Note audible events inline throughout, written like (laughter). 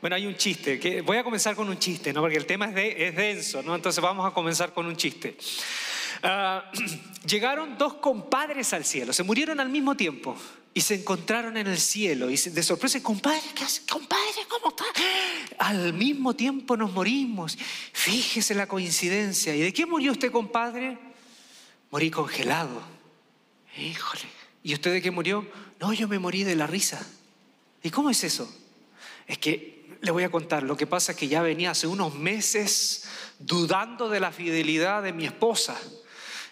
Bueno, hay un chiste, voy a comenzar con un chiste, ¿no? Porque el tema es, de, es denso, ¿no? Entonces vamos a comenzar con un chiste. Ah, (clears throat) llegaron dos compadres al cielo, se murieron al mismo tiempo y se encontraron en el cielo y de sorpresa, compadre, ¿qué hace? Compadre, ¿cómo está? Al mismo tiempo nos morimos. Fíjese la coincidencia. ¿Y de qué murió usted, compadre? Morí congelado. Híjole. ¿Y usted de qué murió? No, yo me morí de la risa. ¿Y cómo es eso? Es que le voy a contar, lo que pasa es que ya venía hace unos meses dudando de la fidelidad de mi esposa.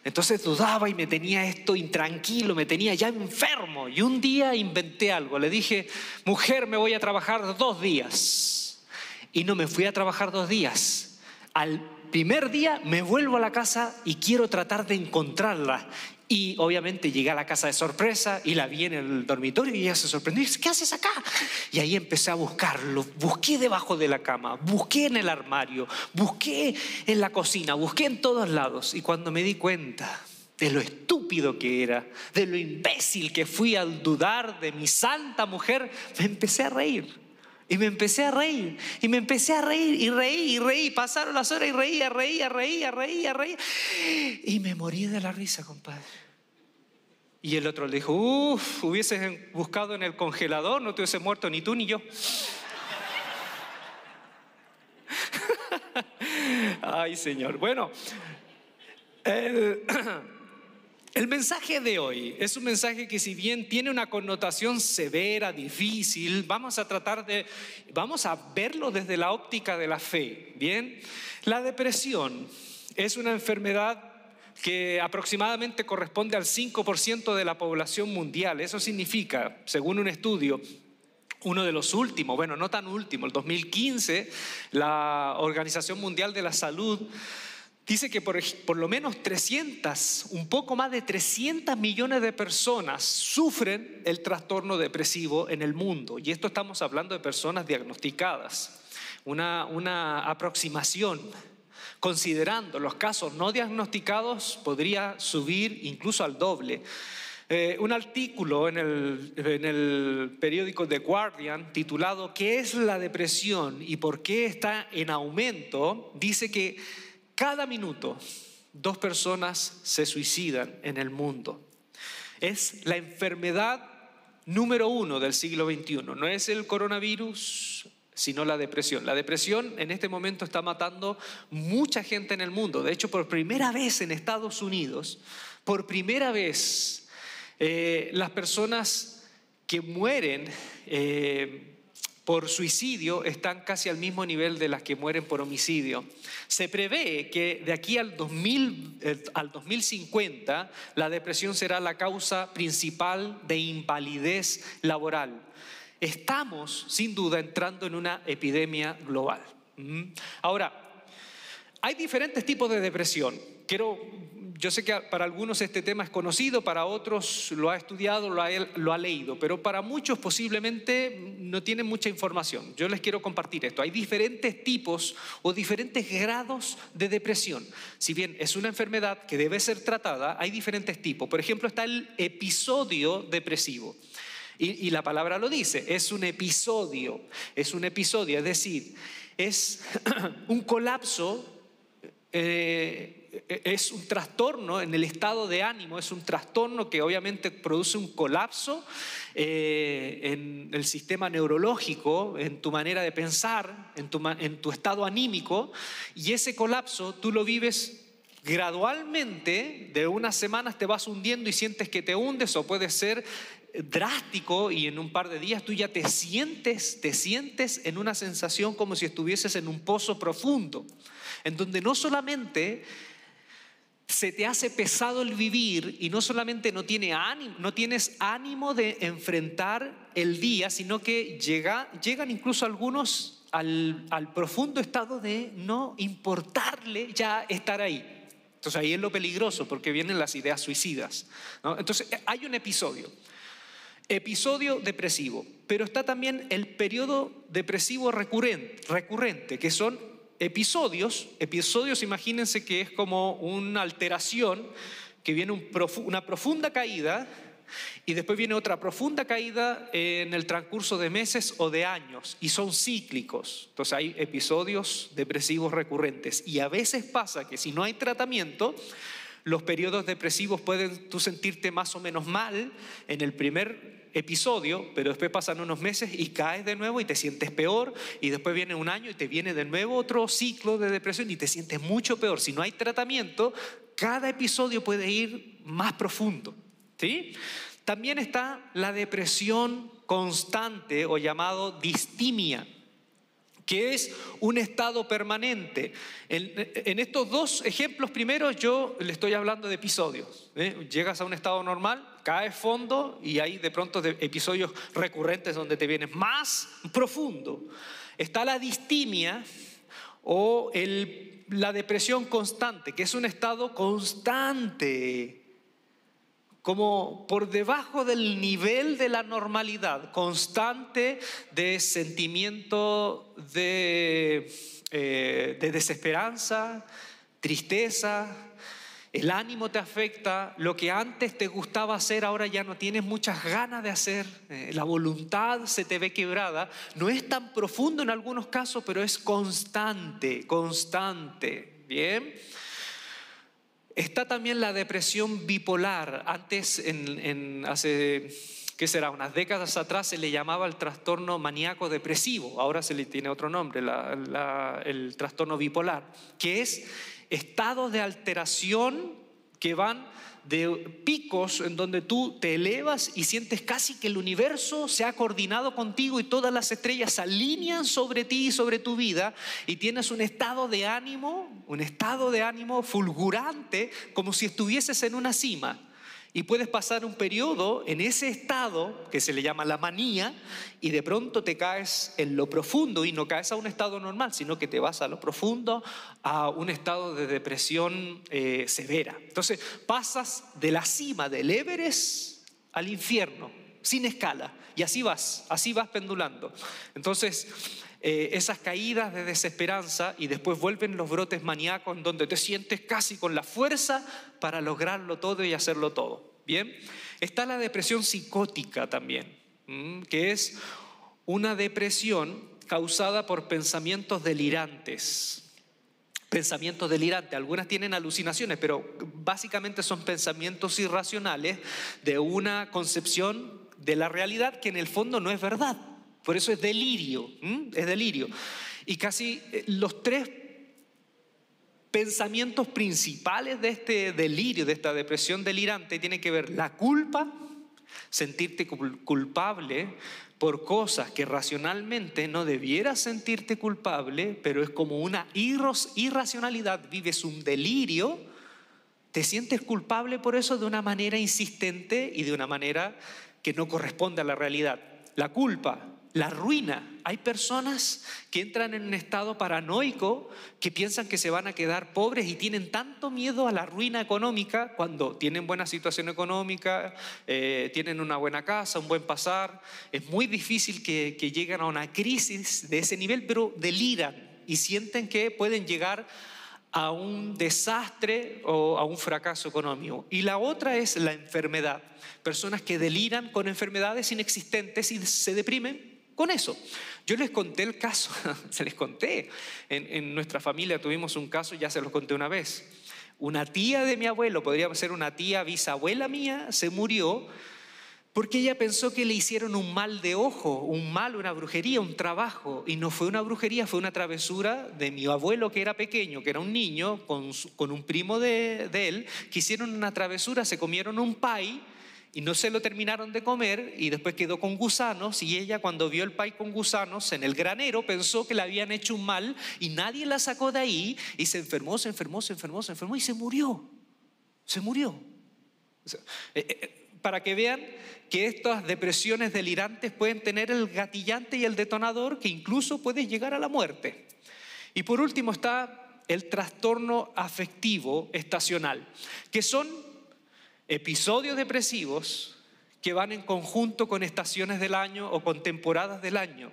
Entonces dudaba y me tenía esto intranquilo, me tenía ya enfermo. Y un día inventé algo. Le dije, mujer, me voy a trabajar dos días. Y no me fui a trabajar dos días. Al primer día me vuelvo a la casa y quiero tratar de encontrarla. Y obviamente llegué a la casa de sorpresa y la vi en el dormitorio y ella se sorprendió. Y dice, ¿qué haces acá? Y ahí empecé a buscarlo. Busqué debajo de la cama, busqué en el armario, busqué en la cocina, busqué en todos lados. Y cuando me di cuenta de lo estúpido que era, de lo imbécil que fui al dudar de mi santa mujer, me empecé a reír. Y me empecé a reír, y me empecé a reír, y reí, y reí. Pasaron las horas y reía, reía, reía, reía, reía. Y me morí de la risa, compadre. Y el otro le dijo, uff, hubieses buscado en el congelador, no te hubiese muerto ni tú ni yo. (laughs) Ay, Señor. Bueno, el... (clears throat) El mensaje de hoy es un mensaje que si bien tiene una connotación severa, difícil, vamos a tratar de, vamos a verlo desde la óptica de la fe. Bien, la depresión es una enfermedad que aproximadamente corresponde al 5% de la población mundial. Eso significa, según un estudio, uno de los últimos, bueno, no tan último, el 2015, la Organización Mundial de la Salud dice que por, lo menos 300, un poco más de 300 millones de personas sufren el trastorno depresivo en el mundo. Y esto estamos hablando de personas diagnosticadas. Una, una aproximación, considerando los casos no diagnosticados, podría subir incluso al doble. Eh, un artículo en el, en el, periódico The Guardian titulado ¿Qué es la depresión y por qué está en aumento? dice que cada minuto, dos personas se suicidan en el mundo. Es la enfermedad número uno del siglo XXI. No es el coronavirus, sino la depresión. La depresión en este momento está matando mucha gente en el mundo. De hecho, por primera vez en Estados Unidos, por primera vez, eh, las personas que mueren eh, por suicidio están casi al mismo nivel de las que mueren por homicidio. Se prevé que de aquí al, 2000, eh, al 2050 la depresión será la causa principal de invalidez laboral. Estamos sin duda entrando en una epidemia global. ¿Mm? Ahora, hay diferentes tipos de depresión. Quiero yo sé que para algunos este tema es conocido, para otros lo ha estudiado, lo ha, leído, pero para muchos posiblemente no tienen mucha información. Yo les quiero compartir esto. Hay diferentes tipos o diferentes grados de depresión. Si bien es una enfermedad que debe ser tratada, hay diferentes tipos. Por ejemplo, está el episodio depresivo. Y, la palabra lo dice, es un episodio, es un episodio, es decir, es (clears throat) un colapso. Eh, e-, es un trastorno en el estado de ánimo, es un trastorno que obviamente produce un colapso eh, en el sistema neurológico, en tu manera de pensar, en tu, en tu estado anímico, y ese colapso tú lo vives gradualmente, de unas semanas te vas hundiendo y sientes que te hundes, o puede ser drástico y en un par de días tú ya te sientes, te sientes en una sensación como si estuvieses en un pozo profundo, en donde no solamente se te hace pesado el vivir y no solamente no, tiene ánimo, no tienes ánimo de enfrentar el día, sino que llega, llegan incluso algunos al, profundo estado de no importarle ya estar ahí. Entonces ahí es lo peligroso porque vienen las ideas suicidas. Entonces hay un episodio, episodio depresivo, pero está también el periodo depresivo recurrente, recurrente que son episodios, episodios imagínense que es como una alteración, que viene una profunda caída y después viene otra profunda caída en el transcurso de meses o de años y son cíclicos. Entonces hay episodios depresivos recurrentes y a veces pasa que si no hay tratamiento, los periodos depresivos pueden tú sentirte más o menos mal en el primer episodio, pero después pasan unos meses y caes de nuevo y te sientes peor y después viene un año y te viene de nuevo otro ciclo de depresión y te sientes mucho peor. Si no hay tratamiento, cada episodio puede ir más profundo. ¿sí? También está la depresión constante o llamado distimia que es un estado permanente. En, estos dos ejemplos primeros yo le estoy hablando de episodios. ¿eh? Llegas a un estado normal, caes fondo y hay de pronto episodios recurrentes donde te vienes más profundo. Está la distimia o la depresión constante, que es un estado constante como por debajo del nivel de la normalidad, constante de sentimiento de, eh, de desesperanza, tristeza, el ánimo te afecta, lo que antes te gustaba hacer ahora ya no tienes muchas ganas de hacer, eh, la voluntad se te ve quebrada, no es tan profundo en algunos casos, pero es constante, constante, ¿bien? Está también la depresión bipolar. Antes, en, hace, ¿qué será? Unas décadas atrás se le llamaba el trastorno maníaco depresivo. Ahora se le tiene otro nombre, el trastorno bipolar, que es estados de alteración que van de picos en donde tú te elevas y sientes casi que el universo se ha coordinado contigo y todas las estrellas se alinean sobre ti y sobre tu vida y tienes un estado de ánimo, un estado de ánimo fulgurante como si estuvieses en una cima. Y puedes pasar un periodo en ese estado que se le llama la manía y de pronto te caes en lo profundo y no caes a un estado normal, sino que te vas a lo profundo, a un estado de depresión eh, severa. Entonces pasas de la cima del Everest al infierno, sin escala. Y así vas, así vas pendulando. Entonces, eh, esas caídas de desesperanza y después vuelven los brotes maníacos en donde te sientes casi con la fuerza para lograrlo todo y hacerlo todo. Bien, está la depresión psicótica también, que es una depresión causada por pensamientos delirantes. Pensamientos delirantes, algunas tienen alucinaciones, pero básicamente son pensamientos irracionales de una concepción de la realidad que en el fondo no es verdad. Por eso es delirio, es delirio. Y casi eh, los tres pensamientos principales de este delirio, de esta depresión delirante, tienen que ver la culpa, sentirte culpable por cosas que racionalmente no debieras sentirte culpable, pero es como una irracionalidad, vives un delirio, te sientes culpable por eso de una manera insistente y de una manera que no corresponde a la realidad. La culpa, la ruina. Hay personas que entran en un estado paranoico que piensan que se van a quedar pobres y tienen tanto miedo a la ruina económica cuando tienen buena situación económica, eh, tienen una buena casa, un buen pasar. Es muy difícil que, que lleguen a una crisis de ese nivel, pero deliran y sienten que pueden llegar a un desastre o a un fracaso económico. Y la otra es la enfermedad. Personas que deliran con enfermedades inexistentes y se deprimen con eso. Yo les conté el caso, (laughs) se les conté. En, nuestra familia tuvimos un caso, ya se los conté una vez. Una tía de mi abuelo, podría ser una tía bisabuela mía, se murió porque ella pensó que le hicieron un mal de ojo, un mal, una brujería, un trabajo. Y no fue una brujería, fue una travesura de mi abuelo que era pequeño, que era un niño, con, un primo de, de él, que hicieron una travesura, se comieron un pay y no se lo terminaron de comer y después quedó con gusanos y ella cuando vio el pay con gusanos en el granero pensó que le habían hecho un mal y nadie la sacó de ahí y se enfermó, se enfermó, se enfermó, se enfermó y se murió. Se murió. Eh, eh, para que vean que estas depresiones delirantes pueden tener el gatillante y el detonador que incluso puede llegar a la muerte. Y por último está el trastorno afectivo estacional, que son episodios depresivos que van en conjunto con estaciones del año o con temporadas del año.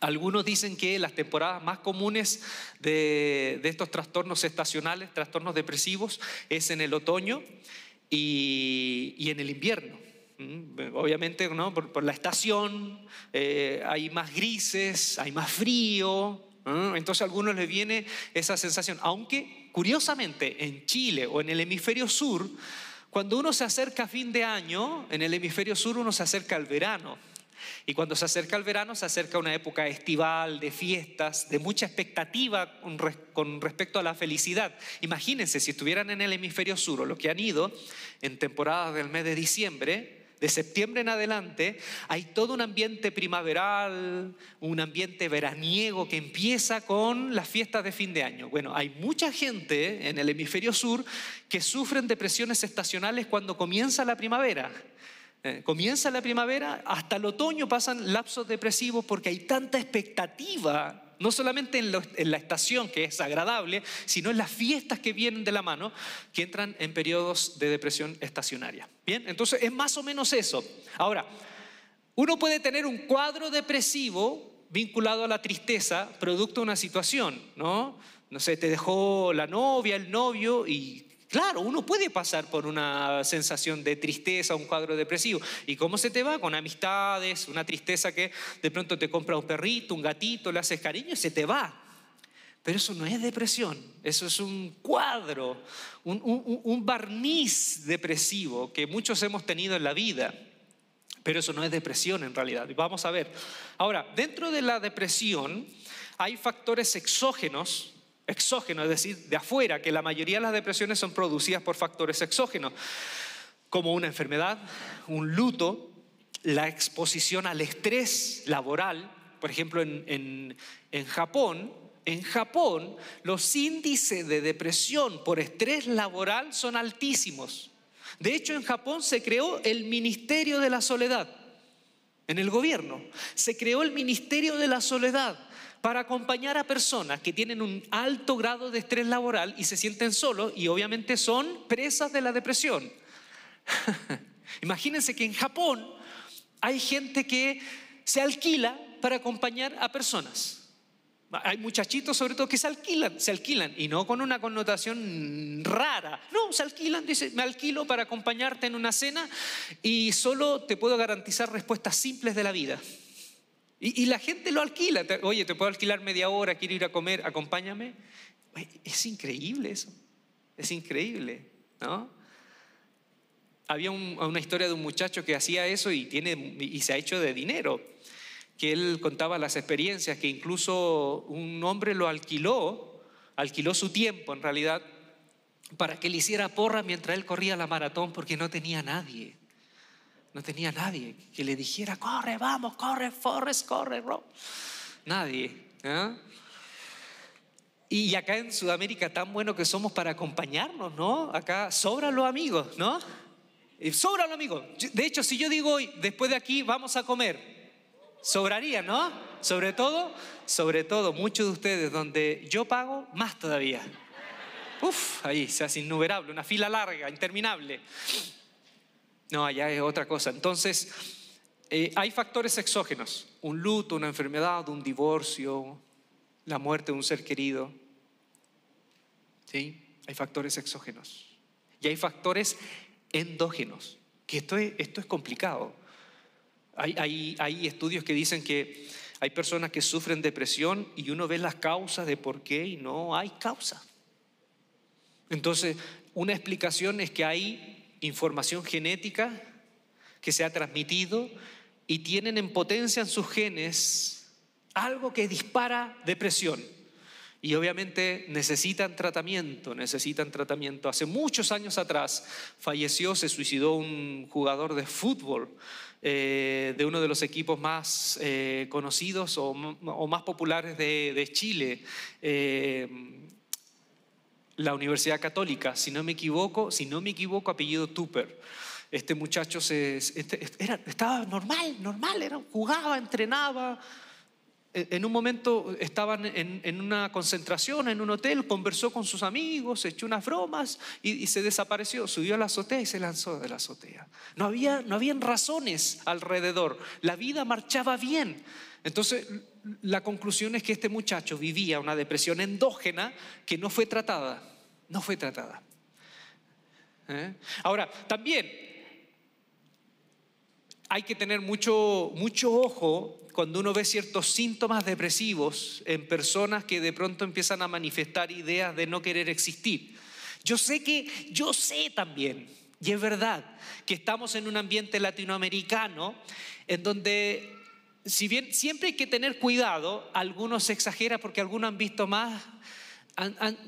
Algunos dicen que las temporadas más comunes de, estos trastornos estacionales, trastornos depresivos, es en el otoño y, en el invierno. Mm, obviamente, ¿no? por, la estación, eh, hay más grises, hay más frío. Entonces a algunos les viene esa sensación. Aunque, curiosamente, en Chile o en el hemisferio sur, cuando uno se acerca a fin de año, en el hemisferio sur uno se acerca al verano. Y cuando se acerca el verano, se acerca una época estival, de fiestas, de mucha expectativa con, respecto a la felicidad. Imagínense si estuvieran en el hemisferio sur o los que han ido en temporadas del mes de diciembre, de septiembre en adelante, hay todo un ambiente primaveral, un ambiente veraniego que empieza con las fiestas de fin de año. Bueno, hay mucha gente en el hemisferio sur que sufren depresiones estacionales cuando comienza la primavera. Eh, comienza la primavera, hasta el otoño pasan lapsos depresivos porque hay tanta expectativa, no solamente en, la estación que es agradable, sino en las fiestas que vienen de la mano, que entran en periodos de depresión estacionaria. Bien, entonces es más o menos eso. Ahora, uno puede tener un cuadro depresivo vinculado a la tristeza, producto de una situación, ¿no? No sé, te dejó la novia, el novio y Claro, uno puede pasar por una sensación de tristeza, un cuadro depresivo. ¿Y cómo se te va? Con amistades, una tristeza que de pronto te compra un perrito, un gatito, le haces cariño y se te va. Pero eso no es depresión, eso es un cuadro, un, barniz depresivo que muchos hemos tenido en la vida. Pero eso no es depresión en realidad. Vamos a ver. Ahora, dentro de la depresión hay factores exógenos exógeno, es decir, de afuera, que la mayoría de las depresiones son producidas por factores exógenos, como una enfermedad, un luto, la exposición al estrés laboral. Por ejemplo, en, en Japón, en Japón los índices de depresión por estrés laboral son altísimos. De hecho, en Japón se creó el Ministerio de la Soledad. En el gobierno se creó el Ministerio de la Soledad para acompañar a personas que tienen un alto grado de estrés laboral y se sienten solos y obviamente son presas de la depresión. (laughs) Imagínense que en Japón hay gente que se alquila para acompañar a personas. Hay muchachitos sobre todo que se alquilan, se alquilan y no con una connotación rara. No, se alquilan, dice, me alquilo para acompañarte en una cena y solo te puedo garantizar respuestas simples de la vida. Y, la gente lo alquila. Oye, te puedo alquilar media hora, quiero ir a comer, acompáñame. Es increíble eso. Es increíble, ¿no? Había una historia de un muchacho que hacía eso y, tiene, y se ha hecho de dinero. Que él contaba las experiencias, que incluso un hombre lo alquiló, alquiló su tiempo en realidad, para que le hiciera porra mientras él corría la maratón porque no tenía nadie. No tenía nadie que le dijera, corre, vamos, corre, Forrest, corre, bro. Nadie. ¿eh? Y acá en Sudamérica tan bueno que somos para acompañarnos, ¿no? Acá sobran los amigos, ¿no? Sobran los amigos. De hecho, si yo digo hoy, después de aquí vamos a comer, sobraría, ¿no? Sobre todo, sobre todo, muchos de ustedes donde yo pago, más todavía. Uf, ahí se hace innumerable, una fila larga, interminable. No, allá es otra cosa. Entonces, eh, hay factores exógenos, un luto, una enfermedad, un divorcio, la muerte de un ser querido. ¿Sí? Hay factores exógenos. Y hay factores endógenos, que esto es, esto es complicado. Hay, hay, hay estudios que dicen que hay personas que sufren depresión y uno ve las causas de por qué y no hay causa. Entonces, una explicación es que hay información genética que se ha transmitido y tienen en potencia en sus genes algo que dispara depresión. Y obviamente necesitan tratamiento, necesitan tratamiento. Hace muchos años atrás falleció, se suicidó un jugador de fútbol eh, de uno de los equipos más eh, conocidos o, más populares de, Chile. Eh, la Universidad Católica, si no me equivoco, si no me equivoco, apellido Tupper. Este muchacho se, este, era, estaba normal, normal, era, jugaba, entrenaba. E, en un momento estaban en, una concentración en un hotel, conversó con sus amigos, echó unas bromas y, se desapareció. Subió a la azotea y se lanzó de la azotea. No había, no habían razones alrededor. La vida marchaba bien. Entonces, la conclusión es que este muchacho vivía una depresión endógena que no fue tratada no fue tratada. ¿Eh? Ahora, también, hay que tener mucho, mucho ojo cuando uno ve ciertos síntomas depresivos en personas que de pronto empiezan a manifestar ideas de no querer existir. Yo sé que, yo sé también, y es verdad, que estamos en un ambiente latinoamericano en donde, si bien siempre hay que tener cuidado, algunos se exagera porque algunos han visto más,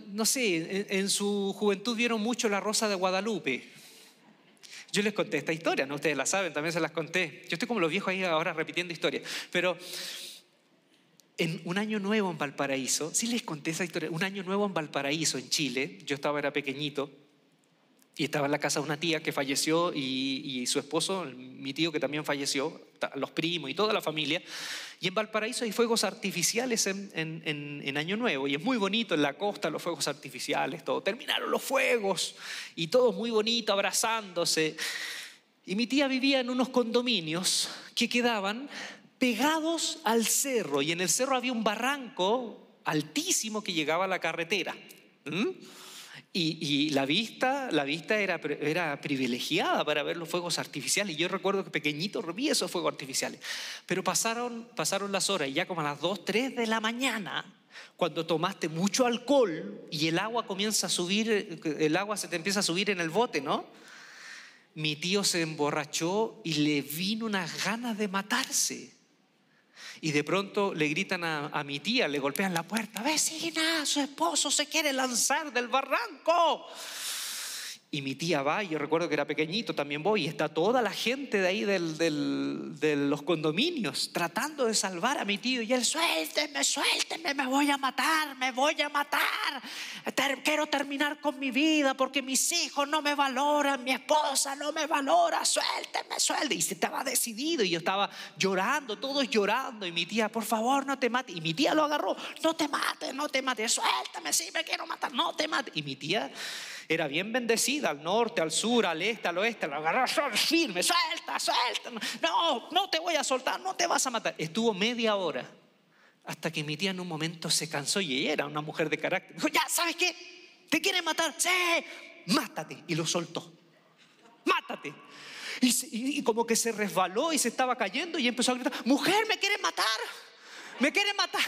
no sé, en, en su juventud vieron mucho La Rosa de Guadalupe. Yo les conté esta historia, ¿no? Ustedes la saben, también se las conté. Yo estoy como los viejos ahí ahora repitiendo historias. Pero en un año nuevo en Valparaíso, sí les conté esa historia, un año nuevo en Valparaíso, en Chile, yo estaba, era pequeñito, y estaba en la casa de una tía que falleció y, su esposo, mi tío que también falleció, los primos y toda la familia. Y en Valparaíso hay fuegos artificiales en, en, Año Nuevo y es muy bonito en la costa los fuegos artificiales, todo. Terminaron los fuegos y todo muy bonito, abrazándose. Y mi tía vivía en unos condominios que quedaban pegados al cerro y en el cerro había un barranco altísimo que llegaba a la carretera. Y, la vista, la vista era, privilegiada para ver los fuegos artificiales. Yo recuerdo que pequeñito vi esos fuegos artificiales. Pero pasaron, pasaron las horas y ya como a las 2, 3 de la mañana, cuando tomaste mucho alcohol y el agua comienza a subir, el agua se te empieza a subir en el bote, ¿no? Mi tío se emborrachó y le vino unas ganas de matarse. Y de pronto le gritan a, mi tía, le golpean la puerta, vecina, su esposo se quiere lanzar del barranco. Y mi tía va, y yo recuerdo que era pequeñito, también voy, y está toda la gente de ahí de los condominios tratando de salvar a mi tío. Y él, suélteme, suélteme, me voy a matar, me voy a matar. Quiero terminar con mi vida porque mis hijos no me valoran, mi esposa no me valora, suélteme, suélteme. Y se estaba decidido, y yo estaba llorando, todos llorando. Y mi tía, por favor, no te mates. Y mi tía lo agarró, no te mates, no te mates, suéltame, sí me quiero matar, no te mates. Y mi tía era bien bendecida al norte, al sur, al este, al oeste, lo agarró firme, suelta, suelta, no, no te voy a soltar, no te vas a matar. Estuvo media hora hasta que mi tía en un momento se cansó y era una mujer de carácter. Dijo, ya, ¿sabes qué? ¿Te quieren matar? Sí, mátate. Y lo soltó. Mátate. Y, y, como que se resbaló y se estaba cayendo y empezó a gritar, mujer, me quieren matar, me quieren matar.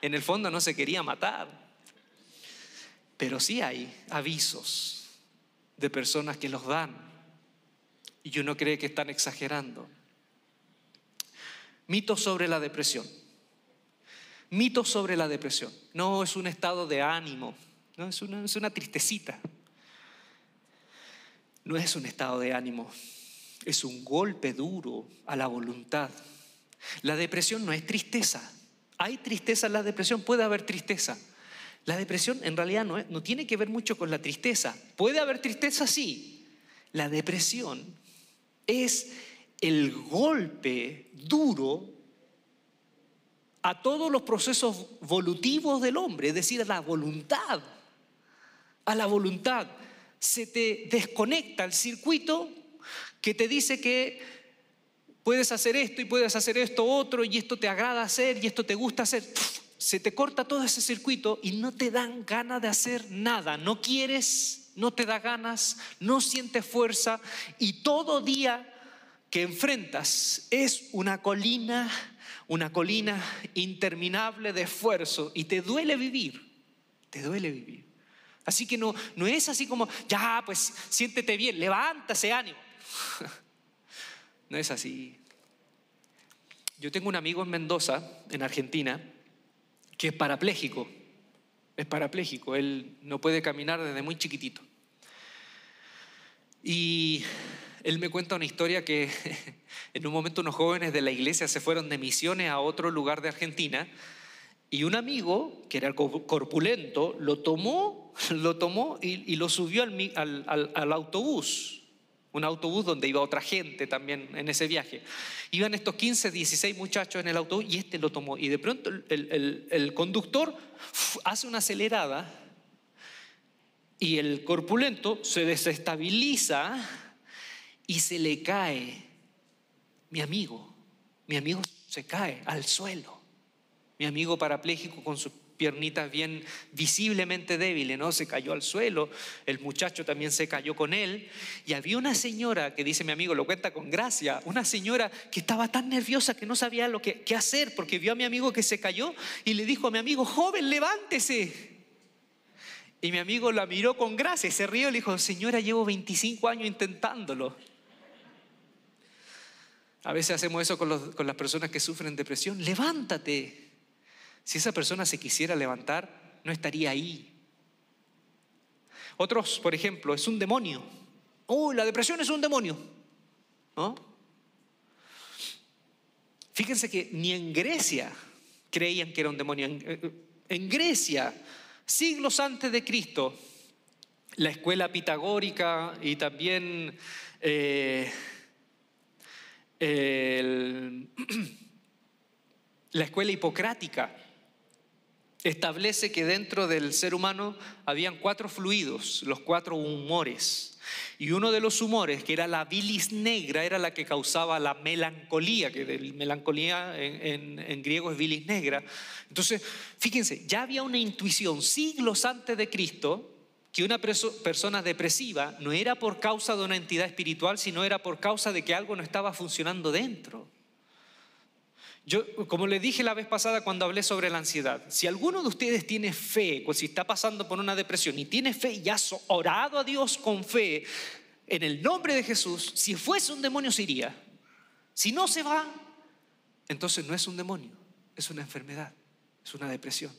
En el fondo no se quería matar. Pero sí hay avisos de personas que los dan y uno cree que están exagerando. Mitos sobre la depresión. Mitos sobre la depresión. No es un estado de ánimo, no es una, es una tristecita. No es un estado de ánimo, es un golpe duro a la voluntad. La depresión no es tristeza. Hay tristeza en la depresión, puede haber tristeza, la depresión en realidad no, tiene que ver mucho con la tristeza. Puede haber tristeza, sí. La depresión es el golpe duro a todos los procesos volutivos del hombre, es decir, a la voluntad. A la voluntad. Se te desconecta el circuito que te dice que puedes hacer esto y puedes hacer esto otro y esto te agrada hacer y esto te gusta hacer se te corta todo ese circuito y no te dan ganas de hacer nada. No quieres, no te da ganas, no sientes fuerza y todo día que enfrentas es una colina, una colina interminable de esfuerzo y te duele vivir, te duele vivir. Así que no, no es así como, ya, pues siéntete bien, levántase, ánimo. (laughs) No es así. Yo tengo un amigo en Mendoza, en Argentina, que es parapléjico. Es parapléjico, él no puede caminar desde muy chiquitito. Y él me cuenta una historia que (laughs) en un momento unos jóvenes de la iglesia se fueron de misiones a otro lugar de Argentina y un amigo, que era corpulento, lo tomó, (laughs) lo tomó y, lo subió al autobús un autobús donde iba otra gente también en ese viaje. Iban estos 15, 16 muchachos en el autobús y este lo tomó. Y de pronto el, conductor hace una acelerada y el corpulento se desestabiliza y se le cae. Mi amigo, mi amigo se cae al suelo. Mi amigo parapléjico con su piernitas bien visiblemente débiles, ¿no? Se cayó al suelo, el muchacho también se cayó con él. Y había una señora, que dice mi amigo, lo cuenta con gracia, una señora que estaba tan nerviosa que no sabía lo que, qué hacer porque vio a mi amigo que se cayó y le dijo a mi amigo, joven, levántese. Y mi amigo la miró con gracia se rió y le dijo, señora, llevo 25 años intentándolo. A veces hacemos eso con, con las personas que sufren depresión. Levántate. Si esa persona se quisiera levantar, no estaría ahí. Otros, por ejemplo, es un demonio. Oh, la depresión es un demonio. ¿No? Fíjense que ni en Grecia creían que era un demonio. En, eh, Grecia, siglos antes de Cristo, la escuela pitagórica y también eh, (clears throat) la escuela hipocrática establece que dentro del ser humano habían cuatro fluidos, los cuatro humores. Y uno de los humores, que era la bilis negra, era la que causaba la melancolía, que de melancolía en, griego es bilis negra. Entonces, fíjense, ya había una intuición siglos antes de Cristo que una persona depresiva no era por causa de una entidad espiritual, sino era por causa de que algo no estaba funcionando dentro. Yo, como le dije la vez pasada cuando hablé sobre la ansiedad, si alguno de ustedes tiene fe, o si está pasando por una depresión y tiene fe y ha orado a Dios con fe, en el nombre de Jesús, si fuese un demonio se iría. Si no se va, entonces no es un demonio, es una enfermedad, es una depresión.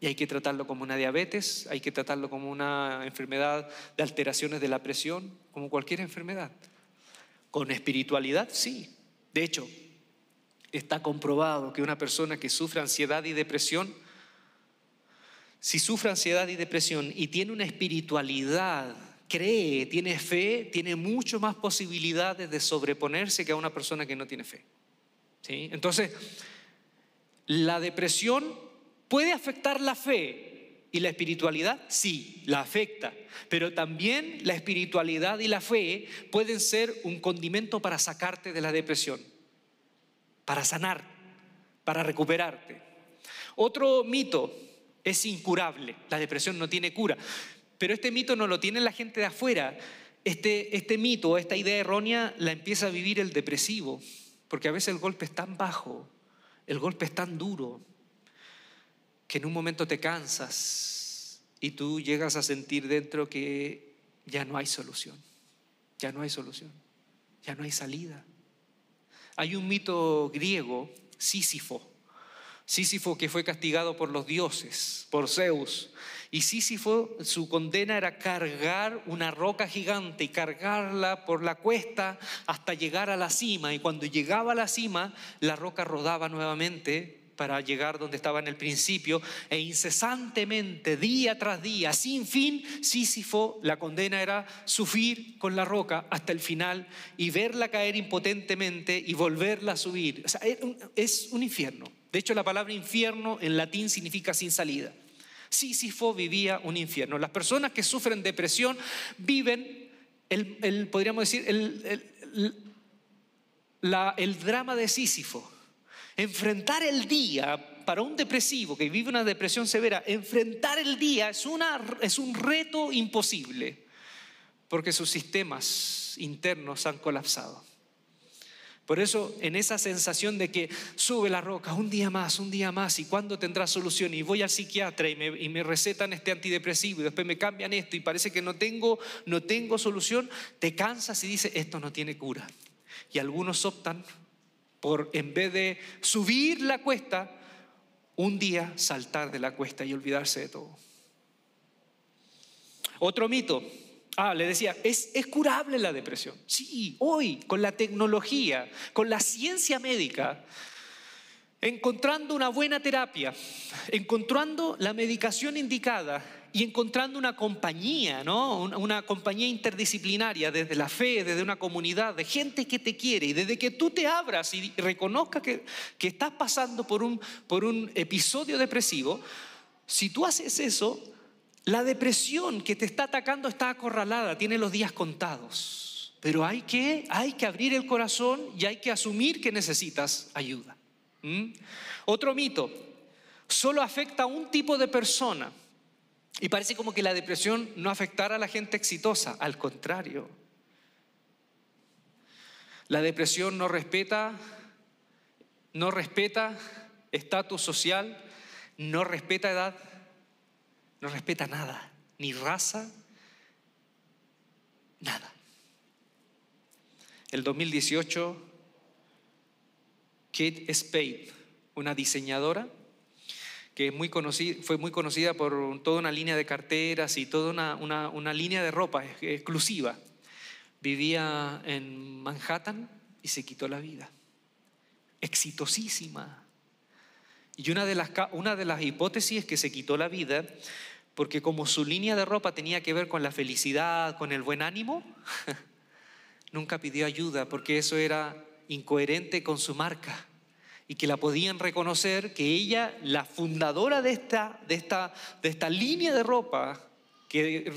Y hay que tratarlo como una diabetes, hay que tratarlo como una enfermedad de alteraciones de la presión, como cualquier enfermedad. Con espiritualidad, sí. De hecho, está comprobado que una persona que sufre ansiedad y depresión, si sufre ansiedad y depresión y tiene una espiritualidad, cree, tiene fe, tiene mucho más posibilidades de sobreponerse que a una persona que no tiene fe. ¿Sí? Entonces, la depresión puede afectar la fe, ¿Y la espiritualidad? Sí, la afecta. Pero también la espiritualidad y la fe pueden ser un condimento para sacarte de la depresión para sanar, para recuperarte. Otro mito es incurable, la depresión no tiene cura, pero este mito no lo tiene la gente de afuera. Este, este mito, esta idea errónea la empieza a vivir el depresivo, porque a veces el golpe es tan bajo, el golpe es tan duro, que en un momento te cansas y tú llegas a sentir dentro que ya no hay solución, ya no hay solución, ya no hay salida. Hay un mito griego, Sísifo. Sísifo que fue castigado por los dioses, por Zeus. Y Sísifo, su condena era cargar una roca gigante y cargarla por la cuesta hasta llegar a la cima. Y cuando llegaba a la cima, la roca rodaba nuevamente para llegar donde estaba en el principio e incesantemente, día tras día, sin fin, Sísifo, la condena era sufrir con la roca hasta el final y verla caer impotentemente y volverla a subir. es un infierno. De hecho, la palabra infierno en latín significa sin salida. Sísifo vivía un infierno. Las personas que sufren depresión viven, el, podríamos decir, el, el drama de Sísifo Enfrentar el día para un depresivo que vive una depresión severa, enfrentar el día es, un reto imposible porque sus sistemas internos han colapsado. Por eso, en esa sensación de que sube la roca un día más, un día más, y cuándo tendrá solución, y voy al psiquiatra y me, y me, recetan este antidepresivo, y después me cambian esto, y parece que no tengo, no tengo solución, te cansas y dices, esto no tiene cura. Y algunos optan por en vez de subir la cuesta, un día saltar de la cuesta y olvidarse de todo. Otro mito. Ah, le decía, ¿es, ¿es curable la depresión? Sí, hoy, con la tecnología, con la ciencia médica, encontrando una buena terapia, encontrando la medicación indicada, y encontrando una compañía, ¿no? Una, compañía interdisciplinaria desde la fe, desde una comunidad de gente que te quiere y desde que tú te abras y reconozcas que, que estás pasando por un, por un episodio depresivo, si tú haces eso, la depresión que te está atacando está acorralada, tiene los días contados. Pero hay que, hay que abrir el corazón y hay que asumir que necesitas ayuda. Otro mito, solo afecta a un tipo de persona. Y parece como que la depresión no afectara a la gente exitosa, al contrario. La depresión no respeta, no respeta estatus social, no respeta edad, no respeta nada, ni raza, nada. El 2018, Kate Spade, una diseñadora que fue muy conocida por toda una línea de carteras y toda una, una línea de ropa exclusiva, vivía en Manhattan y se quitó la vida. Exitosísima. Y una de las, una de las hipótesis es que se quitó la vida porque como su línea de ropa tenía que ver con la felicidad, con el buen ánimo, (laughs) nunca pidió ayuda porque eso era incoherente con su marca y que la podían reconocer que ella, la fundadora de esta, de esta, de esta línea de ropa, que, eh,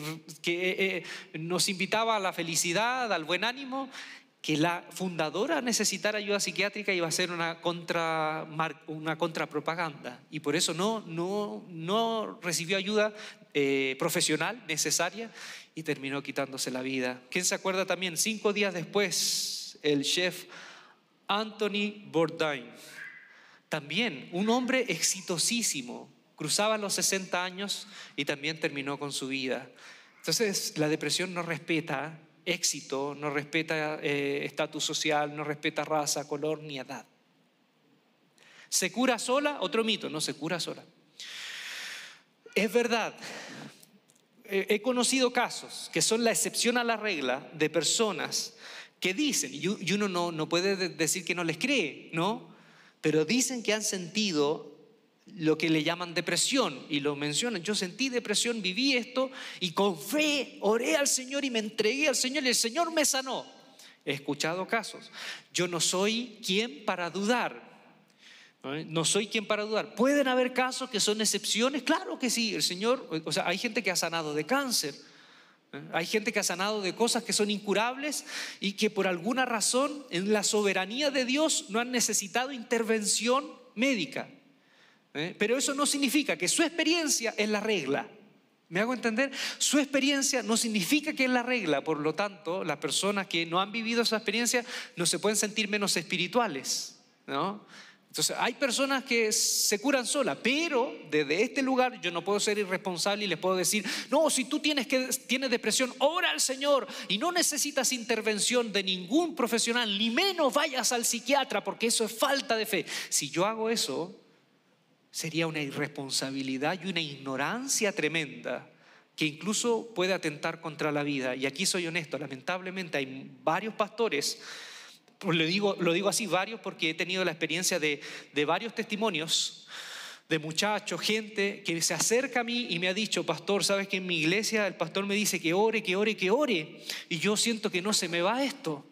eh, nos invitaba a la felicidad, al buen ánimo, que la fundadora necesitara ayuda psiquiátrica iba a ser una, contra, una contrapropaganda y por eso no, no, no recibió ayuda eh, profesional necesaria y terminó quitándose la vida. ¿Quién se acuerda también? Cinco días después, el chef Anthony Bourdain, también un hombre exitosísimo, cruzaba los 60 años y también terminó con su vida. Entonces la depresión no respeta éxito, no respeta eh, estatus social, no respeta raza, color ni edad. ¿Se cura sola? Otro mito, no se cura sola. Es verdad, he conocido casos que son la excepción a la regla de personas que dicen, y uno no, no puede decir que no les cree, ¿no? Pero dicen que han sentido lo que le llaman depresión y lo mencionan. Yo sentí depresión, viví esto y con fe oré al Señor y me entregué al Señor y el Señor me sanó. He escuchado casos. Yo no soy quien para dudar. No soy quien para dudar. ¿Pueden haber casos que son excepciones? Claro que sí. El Señor, o sea, hay gente que ha sanado de cáncer. Hay gente que ha sanado de cosas que son incurables y que por alguna razón en la soberanía de Dios no han necesitado intervención médica. ¿eh? Pero eso no significa que su experiencia es la regla. ¿Me hago entender? Su experiencia no significa que es la regla, por lo tanto, las personas que no han vivido esa experiencia no se pueden sentir menos espirituales, ¿no? Entonces, hay personas que se curan solas, pero desde este lugar yo no puedo ser irresponsable y les puedo decir, no, si tú tienes, que, tienes depresión, ora al Señor y no necesitas intervención de ningún profesional, ni menos vayas al psiquiatra, porque eso es falta de fe. Si yo hago eso, sería una irresponsabilidad y una ignorancia tremenda que incluso puede atentar contra la vida. Y aquí soy honesto, lamentablemente hay varios pastores, lo digo, lo digo así, varios, porque he tenido la experiencia de, de varios testimonios de muchachos, gente que se acerca a mí y me ha dicho, pastor, sabes que en mi iglesia el pastor me dice que ore, que ore, que ore, y yo siento que no se me va esto.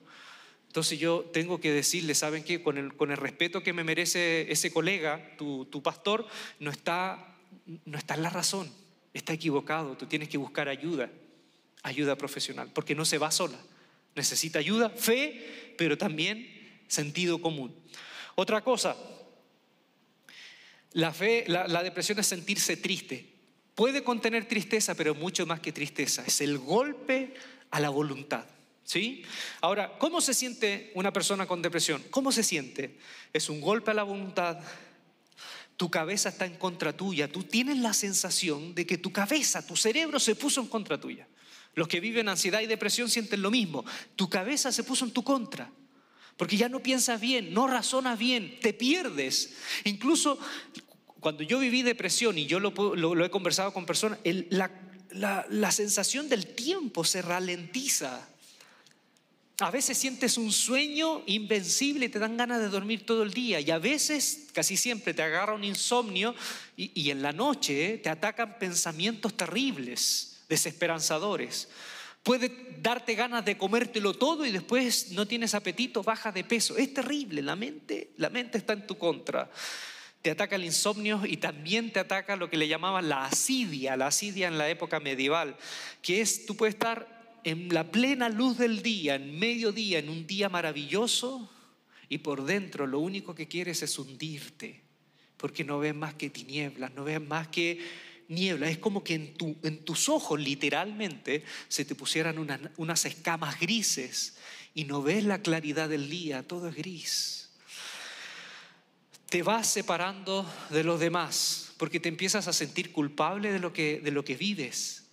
Entonces yo tengo que decirle, ¿saben qué? Con el, con el respeto que me merece ese colega, tu, tu pastor, no está, no está en la razón, está equivocado, tú tienes que buscar ayuda, ayuda profesional, porque no se va sola. Necesita ayuda, fe, pero también sentido común. Otra cosa, la fe, la, depresión es sentirse triste. Puede contener tristeza, pero mucho más que tristeza. Es el golpe a la voluntad. ¿Sí? Ahora, ¿cómo se siente una persona con depresión? ¿Cómo se siente? Es un golpe a la voluntad. Tu cabeza está en contra tuya. Tú tienes la sensación de que tu cabeza, tu cerebro se puso en contra tuya. Los que viven ansiedad y depresión sienten lo mismo. Tu cabeza se puso en tu contra. Porque ya no piensas bien, no razonas bien, te pierdes. Incluso cuando yo viví depresión y yo lo, he conversado con personas, la sensación del tiempo se ralentiza. A veces sientes un sueño invencible y te dan ganas de dormir todo el día. Y a veces, casi siempre, te agarra un insomnio y, en la noche te atacan pensamientos terribles, desesperanzadores. Puede darte ganas de comértelo todo y después no tienes apetito, baja de peso. Es terrible, la mente, la mente está en tu contra. Te ataca el insomnio y también te ataca lo que le llamaban la asidia, la asidia en la época medieval, que es, tú puedes estar en la plena luz del día, en mediodía, en un día maravilloso, y por dentro lo único que quieres es hundirte, porque no ves más que tinieblas, no ves más que niebla. Es como que en, tu, en tus ojos literalmente se te pusieran unas escamas grises y no ves la claridad del día, todo es gris. Te vas separando de los demás porque te empiezas a sentir culpable de lo que, de lo que vives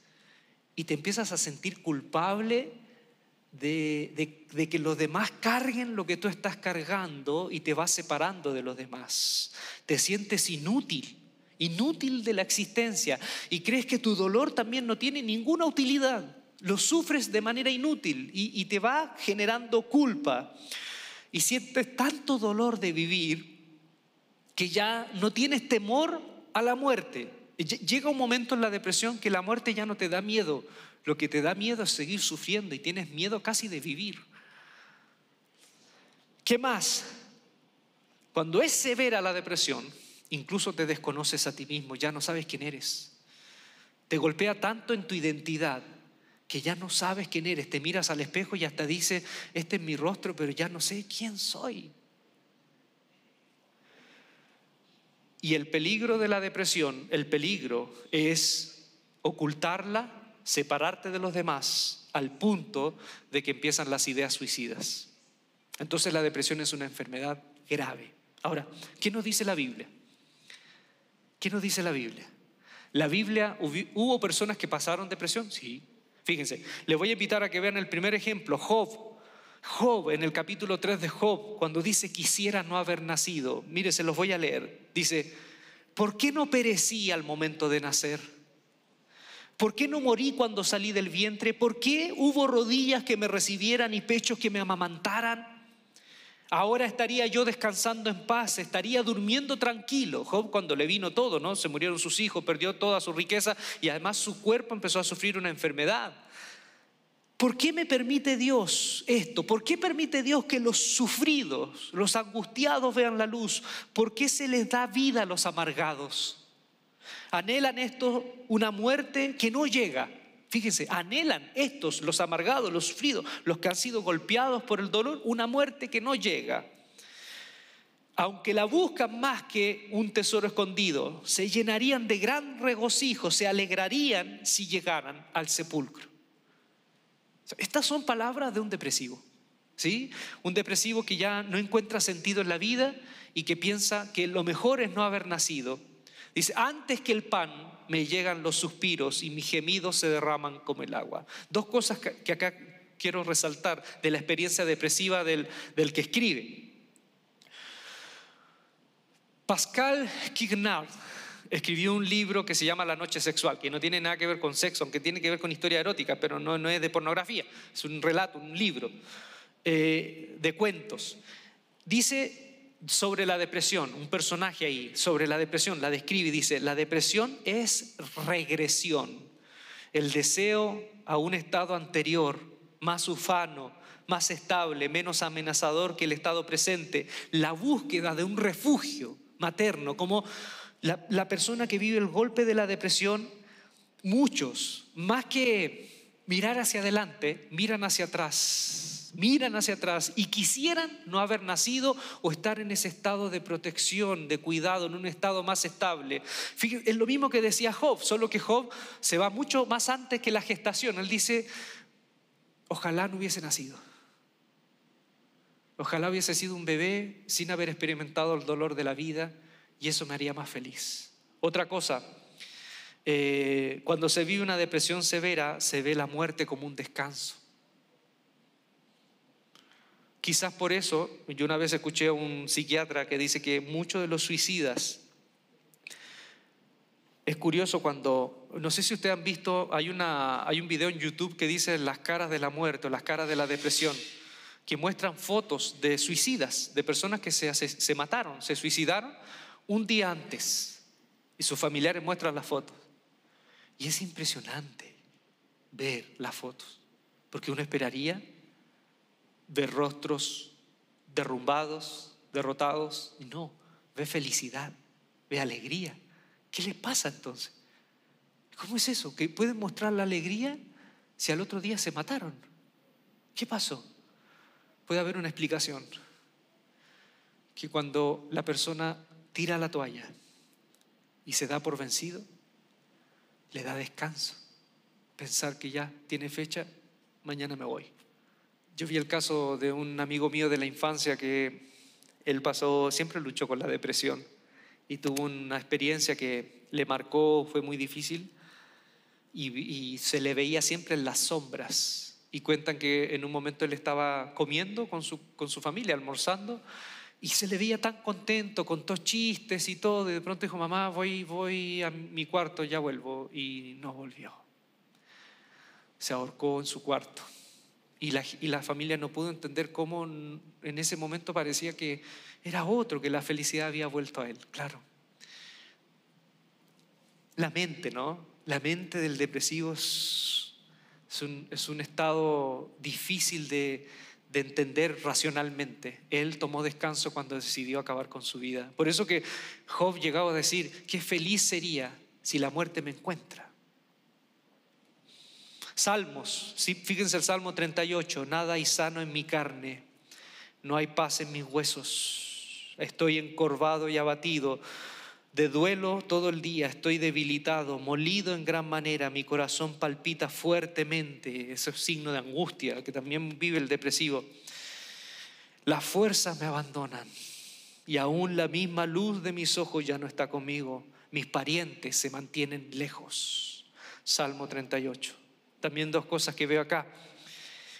y te empiezas a sentir culpable de, de, que los demás carguen lo que tú estás cargando y te vas separando de los demás. Te sientes inútil, inútil de la existencia y crees que tu dolor también no tiene ninguna utilidad. Lo sufres de manera inútil y, te va generando culpa. Y sientes tanto dolor de vivir que ya no tienes temor a la muerte. Llega un momento en la depresión que la muerte ya no te da miedo, lo que te da miedo es seguir sufriendo y tienes miedo casi de vivir. ¿Qué más? Cuando es severa la depresión, incluso te desconoces a ti mismo, ya no sabes quién eres. Te golpea tanto en tu identidad que ya no sabes quién eres. Te miras al espejo y hasta dices, este es mi rostro, pero ya no sé quién soy. Y el peligro de la depresión, el peligro es ocultarla separarte de los demás al punto de que empiezan las ideas suicidas. Entonces la depresión es una enfermedad grave. Ahora, ¿qué nos dice la Biblia? ¿Qué nos dice la Biblia? La Biblia, ¿hubo personas que pasaron depresión? Sí. Fíjense, les voy a invitar a que vean el primer ejemplo, Job. Job, en el capítulo 3 de Job, cuando dice quisiera no haber nacido, mire, se los voy a leer. Dice, ¿por qué no perecí al momento de nacer? ¿Por qué no morí cuando salí del vientre? ¿Por qué hubo rodillas que me recibieran y pechos que me amamantaran? Ahora estaría yo descansando en paz, estaría durmiendo tranquilo. Job cuando le vino todo, ¿no? Se murieron sus hijos, perdió toda su riqueza y además su cuerpo empezó a sufrir una enfermedad. ¿Por qué me permite Dios esto? ¿Por qué permite Dios que los sufridos, los angustiados vean la luz? ¿Por qué se les da vida a los amargados? Anhelan estos una muerte que no llega. Fíjense, anhelan estos, los amargados, los sufridos, los que han sido golpeados por el dolor, una muerte que no llega. Aunque la buscan más que un tesoro escondido, se llenarían de gran regocijo, se alegrarían si llegaran al sepulcro. Estas son palabras de un depresivo. ¿Sí? Un depresivo que ya no encuentra sentido en la vida y que piensa que lo mejor es no haber nacido Dice, antes que el pan me llegan los suspiros y mis gemidos se derraman como el agua. Dos cosas que acá quiero resaltar de la experiencia depresiva del, del que escribe. Pascal Quignard escribió un libro que se llama La Noche Sexual, que no tiene nada que ver con sexo, aunque tiene que ver con historia erótica, pero no, no es de pornografía, es un relato, un libro eh, de cuentos. Dice sobre la depresión, un personaje ahí, sobre la depresión, la describe y dice, la depresión es regresión, el deseo a un estado anterior, más ufano, más estable, menos amenazador que el estado presente, la búsqueda de un refugio materno, como la, la persona que vive el golpe de la depresión, muchos, más que mirar hacia adelante, miran hacia atrás miran hacia atrás y quisieran no haber nacido o estar en ese estado de protección, de cuidado, en un estado más estable. es lo mismo que decía Job, solo que Job se va mucho más antes que la gestación. Él dice, ojalá no hubiese nacido. Ojalá hubiese sido un bebé sin haber experimentado el dolor de la vida y eso me haría más feliz. Otra cosa, eh, cuando se vive una depresión severa, se ve la muerte como un descanso. Quizás por eso, yo una vez escuché a un psiquiatra que dice que muchos de los suicidas, es curioso cuando, no sé si ustedes han visto, hay, una, hay un video en YouTube que dice las caras de la muerte o las caras de la depresión, que muestran fotos de suicidas, de personas que se, se mataron, se suicidaron un día antes y sus familiares muestran las fotos. Y es impresionante ver las fotos, porque uno esperaría ve rostros derrumbados, derrotados. No, ve felicidad, ve alegría. ¿Qué le pasa entonces? ¿Cómo es eso? ¿Que pueden mostrar la alegría si al otro día se mataron? ¿Qué pasó? Puede haber una explicación. Que cuando la persona tira la toalla y se da por vencido, le da descanso. Pensar que ya tiene fecha, mañana me voy. Yo vi el caso de un amigo mío de la infancia que él pasó, siempre luchó con la depresión y tuvo una experiencia que le marcó, fue muy difícil y, se le veía siempre en las sombras. Y cuentan que en un momento él estaba comiendo con su, con su familia, almorzando, y se le veía tan contento, con todos chistes y todo, y de pronto dijo, mamá, voy, voy a mi cuarto, ya vuelvo, y no volvió. Se ahorcó en su cuarto. Y la, y la familia no pudo entender cómo en ese momento parecía que era otro, que la felicidad había vuelto a él, claro. La mente, ¿no? La mente del depresivo es, un, es un, estado difícil de, de entender racionalmente. Él tomó descanso cuando decidió acabar con su vida. Por eso que Job llegaba a decir, qué feliz sería si la muerte me encuentra. Salmos, ¿sí? fíjense el Salmo 38, nada hay sano en mi carne, no hay paz en mis huesos, estoy encorvado y abatido, de duelo todo el día, estoy debilitado, molido en gran manera, mi corazón palpita fuertemente, ese es signo de angustia que también vive el depresivo. Las fuerzas me abandonan y aún la misma luz de mis ojos ya no está conmigo, mis parientes se mantienen lejos. Salmo 38. También dos cosas que veo acá.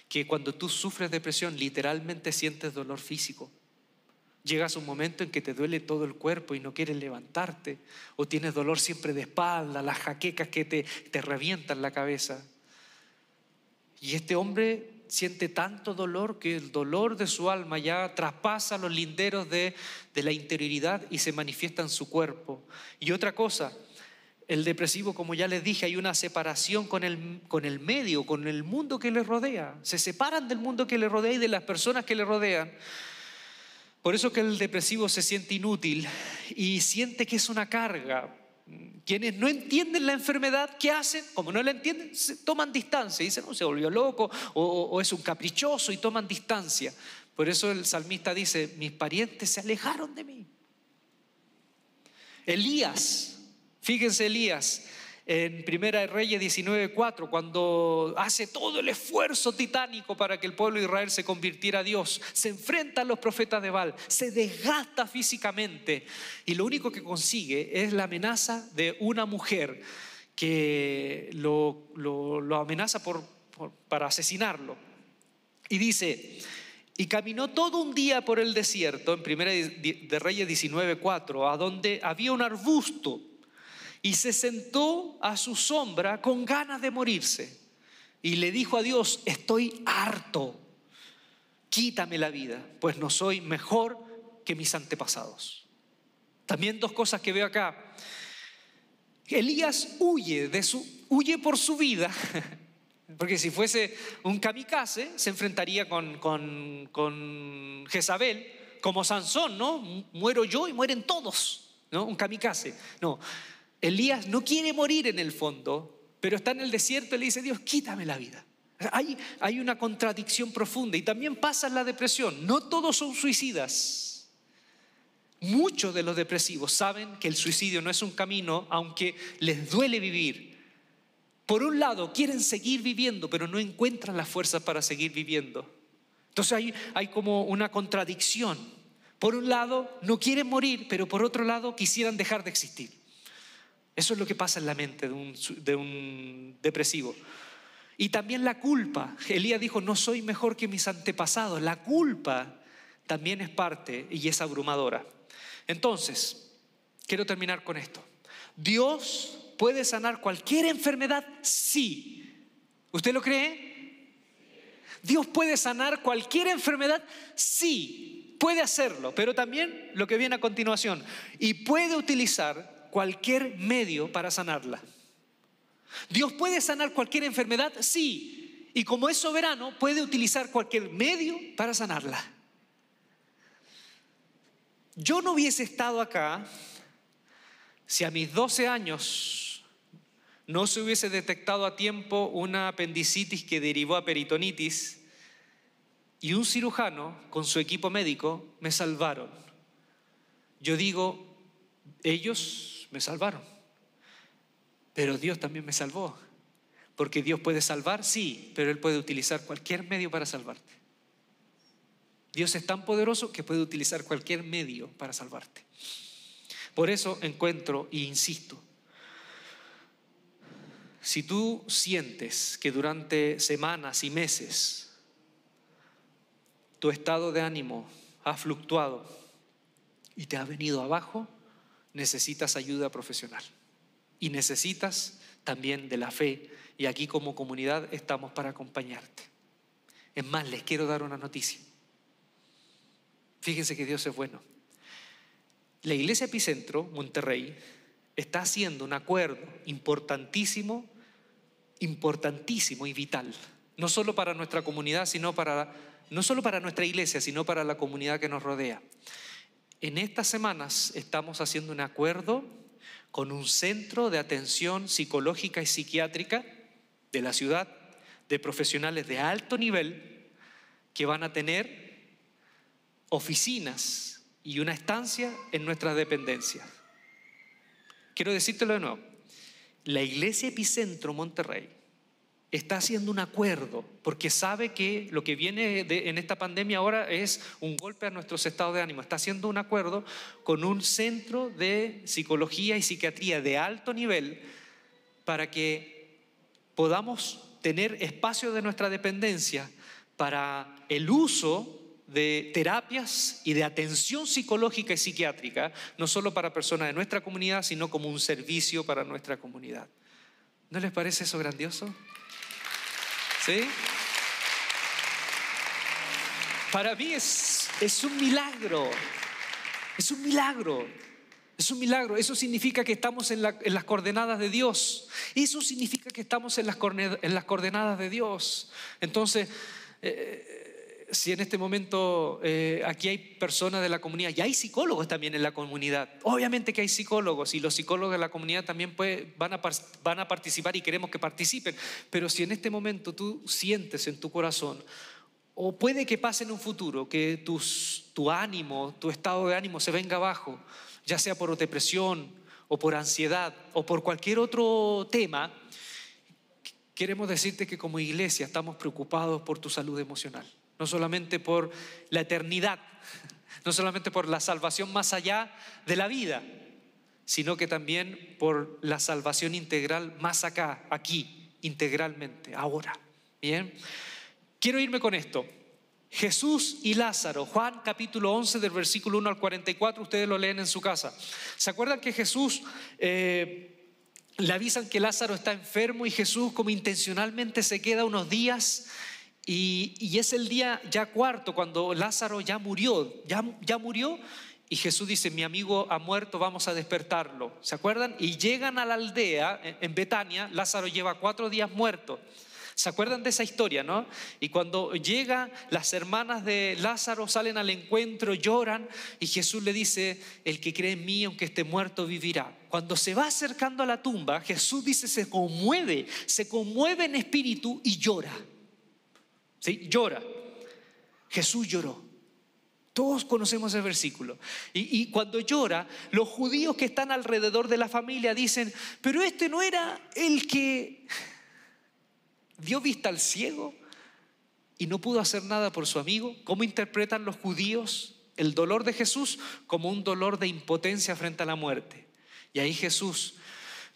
Que cuando tú sufres depresión, literalmente sientes dolor físico. Llegas a un momento en que te duele todo el cuerpo y no quieres levantarte. O tienes dolor siempre de espalda, las jaquecas que te, te revientan la cabeza. Y este hombre siente tanto dolor que el dolor de su alma ya traspasa los linderos de, de la interioridad y se manifiesta en su cuerpo. Y otra cosa, el depresivo, como ya les dije, hay una separación con el, con el medio, con el mundo que le rodea. Se separan del mundo que le rodea y de las personas que le rodean. Por eso que el depresivo se siente inútil y siente que es una carga. Quienes no entienden la enfermedad, ¿qué hacen? Como no la entienden, toman distancia. Dicen, no, se volvió loco o, o es un caprichoso y toman distancia. Por eso el salmista dice, mis parientes se alejaron de mí. Elías Fíjense Elías en Primera de Reyes 19:4, cuando hace todo el esfuerzo titánico para que el pueblo de Israel se convirtiera a Dios, se enfrenta a los profetas de Baal, se desgasta físicamente y lo único que consigue es la amenaza de una mujer que lo, amenaza por, para asesinarlo. Y dice, y caminó todo un día por el desierto, en Primera de Reyes 19:4, a donde había un arbusto y se sentó a su sombra con ganas de morirse. Y le dijo a Dios, estoy harto, quítame la vida, pues no soy mejor que mis antepasados. También dos cosas que veo acá. Elías huye, de su, huye por su vida, (laughs) porque si fuese un kamikaze se enfrentaría con, con, con Jezabel, como Sansón, ¿no? Muero yo y mueren todos, ¿no? Un kamikaze. No, Elías no quiere morir en el fondo, pero está en el desierto y le dice, Dios, quítame la vida. Hay, una contradicción profunda y también pasa en la depresión. No todos son suicidas. Muchos de los depresivos saben que el suicidio no es un camino, aunque les duele vivir. Por un lado, quieren seguir viviendo, pero no encuentran las fuerzas para seguir viviendo. Entonces hay como una contradicción. Por un lado, no quieren morir, pero por otro lado, quisieran dejar de existir. Eso es lo que pasa en la mente de un, depresivo. Y también la culpa. Elías dijo, no soy mejor que mis antepasados. La culpa también es parte y es abrumadora. Entonces, quiero terminar con esto. Dios puede sanar cualquier enfermedad, sí. ¿Usted lo cree? Dios puede sanar cualquier enfermedad, sí. Puede hacerlo, pero también lo que viene a continuación. Y puede utilizar cualquier medio para sanarla. Dios puede sanar cualquier enfermedad, sí, y como es soberano, puede utilizar cualquier medio para sanarla. Yo no hubiese estado acá si a mis 12 años no se hubiese detectado a tiempo una apendicitis que derivó a peritonitis y un cirujano con su equipo médico me salvaron. Yo digo, ellos me salvaron, pero Dios también me salvó. Porque Dios puede salvar, sí, pero Él puede utilizar cualquier medio para salvarte. Dios es tan poderoso que puede utilizar cualquier medio para salvarte. Por eso encuentro e insisto, si tú sientes que durante semanas y meses tu estado de ánimo ha fluctuado y te ha venido abajo, necesitas ayuda profesional y necesitas también de la fe y aquí como comunidad estamos para acompañarte. Es más, les quiero dar una noticia. Fíjense que Dios es bueno. La iglesia Epicentro, Monterrey, está haciendo un acuerdo importantísimo, importantísimo y vital. No solo para nuestra comunidad, sino para, no solo para nuestra iglesia, sino para la comunidad que nos rodea. En estas semanas estamos haciendo un acuerdo con un centro de atención psicológica y psiquiátrica de la ciudad, de profesionales de alto nivel, que van a tener oficinas y una estancia en nuestras dependencias. Quiero decírtelo de nuevo. La iglesia Epicentro Monterrey está haciendo un acuerdo porque sabe que lo que viene en esta pandemia ahora es un golpe a nuestros estados de ánimo. Está haciendo un acuerdo con un centro de psicología y psiquiatría de alto nivel para que podamos tener espacio de nuestra dependencia para el uso de terapias y de atención psicológica y psiquiátrica, no solo para personas de nuestra comunidad, sino como un servicio para nuestra comunidad. ¿No les parece eso grandioso? ¿Sí? Para mí es, es un milagro, es un milagro. Es un milagro. Eso significa que estamos en, las coordenadas de Dios. Eso significa que estamos en las, en coordenadas de Dios. Entonces, eh, si en este momento eh, aquí hay personas de la comunidad y hay psicólogos también en la comunidad, obviamente que hay psicólogos y los psicólogos de la comunidad también a, van a participar y queremos que participen, pero si en este momento tú sientes en tu corazón, o puede que pase en un futuro que tu ánimo, tu estado de ánimo se venga abajo, ya sea por depresión o por ansiedad o por cualquier otro tema, queremos decirte que como iglesia estamos preocupados por tu salud emocional no solamente por la eternidad, (laughs) no solamente por la salvación más allá de la vida, sino que también por la salvación integral más acá, aquí, integralmente, ahora. Bien, quiero irme con esto. Jesús y Lázaro, Juan capítulo 11 del versículo 1 al 44, ustedes lo leen en su casa. ¿Se acuerdan que Jesús eh, le avisan que Lázaro está enfermo y Jesús como intencionalmente se queda unos días y, es el día ya cuarto, cuando Lázaro ya murió, ya, murió, y Jesús dice, mi amigo ha muerto, vamos a despertarlo. ¿Se acuerdan? Y llegan a la aldea, en Betania, Lázaro lleva cuatro días muerto. ¿Se acuerdan de esa historia, no? Y cuando llega, las hermanas de Lázaro salen al encuentro, lloran, y Jesús le dice, el que cree en mí, aunque esté muerto, vivirá. Cuando se va acercando a la tumba, Jesús dice, se conmueve, se conmueve en espíritu y llora. Llora. Jesús lloró. Todos conocemos el versículo. Y, cuando llora, los judíos que están alrededor de la familia dicen, pero este no era el que dio vista al ciego y no pudo hacer nada por su amigo. ¿Cómo interpretan los judíos el dolor de Jesús? Como un dolor de impotencia frente a la muerte. Y ahí Jesús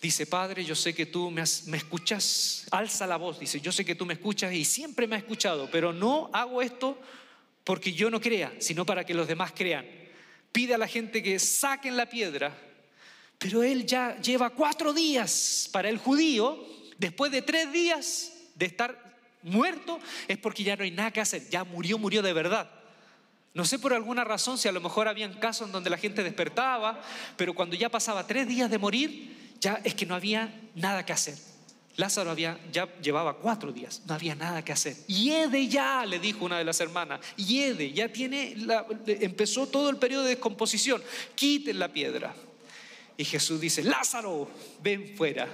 Dice, Padre, yo sé que tú me, escuchas, alza la voz, dice, yo sé que tú me escuchas y siempre me has escuchado, pero no hago esto porque yo no crea, sino para que los demás crean. Pide a la gente que saquen la piedra, pero él ya lleva cuatro días para el judío, después de tres días de estar muerto, es porque ya no hay nada que hacer, ya murió, murió de verdad. No sé por alguna razón si a lo mejor habían casos en donde la gente despertaba, pero cuando ya pasaba tres días de morir, ya es que no había nada que hacer. Lázaro había, ya llevaba cuatro días, no había nada que hacer. Yede ya, le dijo una de las hermanas, Yede, ya tiene, empezó todo el periodo de descomposición, quiten la piedra. Y Jesús dice, Lázaro, ven fuera.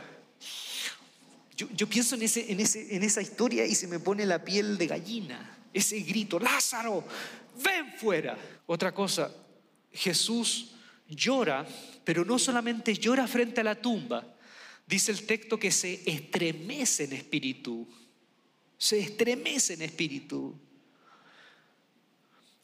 Yo, pienso en, ese, en, ese, en esa historia y se me pone la piel de gallina, ese grito, Lázaro, ven fuera. Otra cosa, Jesús llora, pero no solamente llora frente a la tumba, dice el texto que se estremece en espíritu, se estremece en espíritu.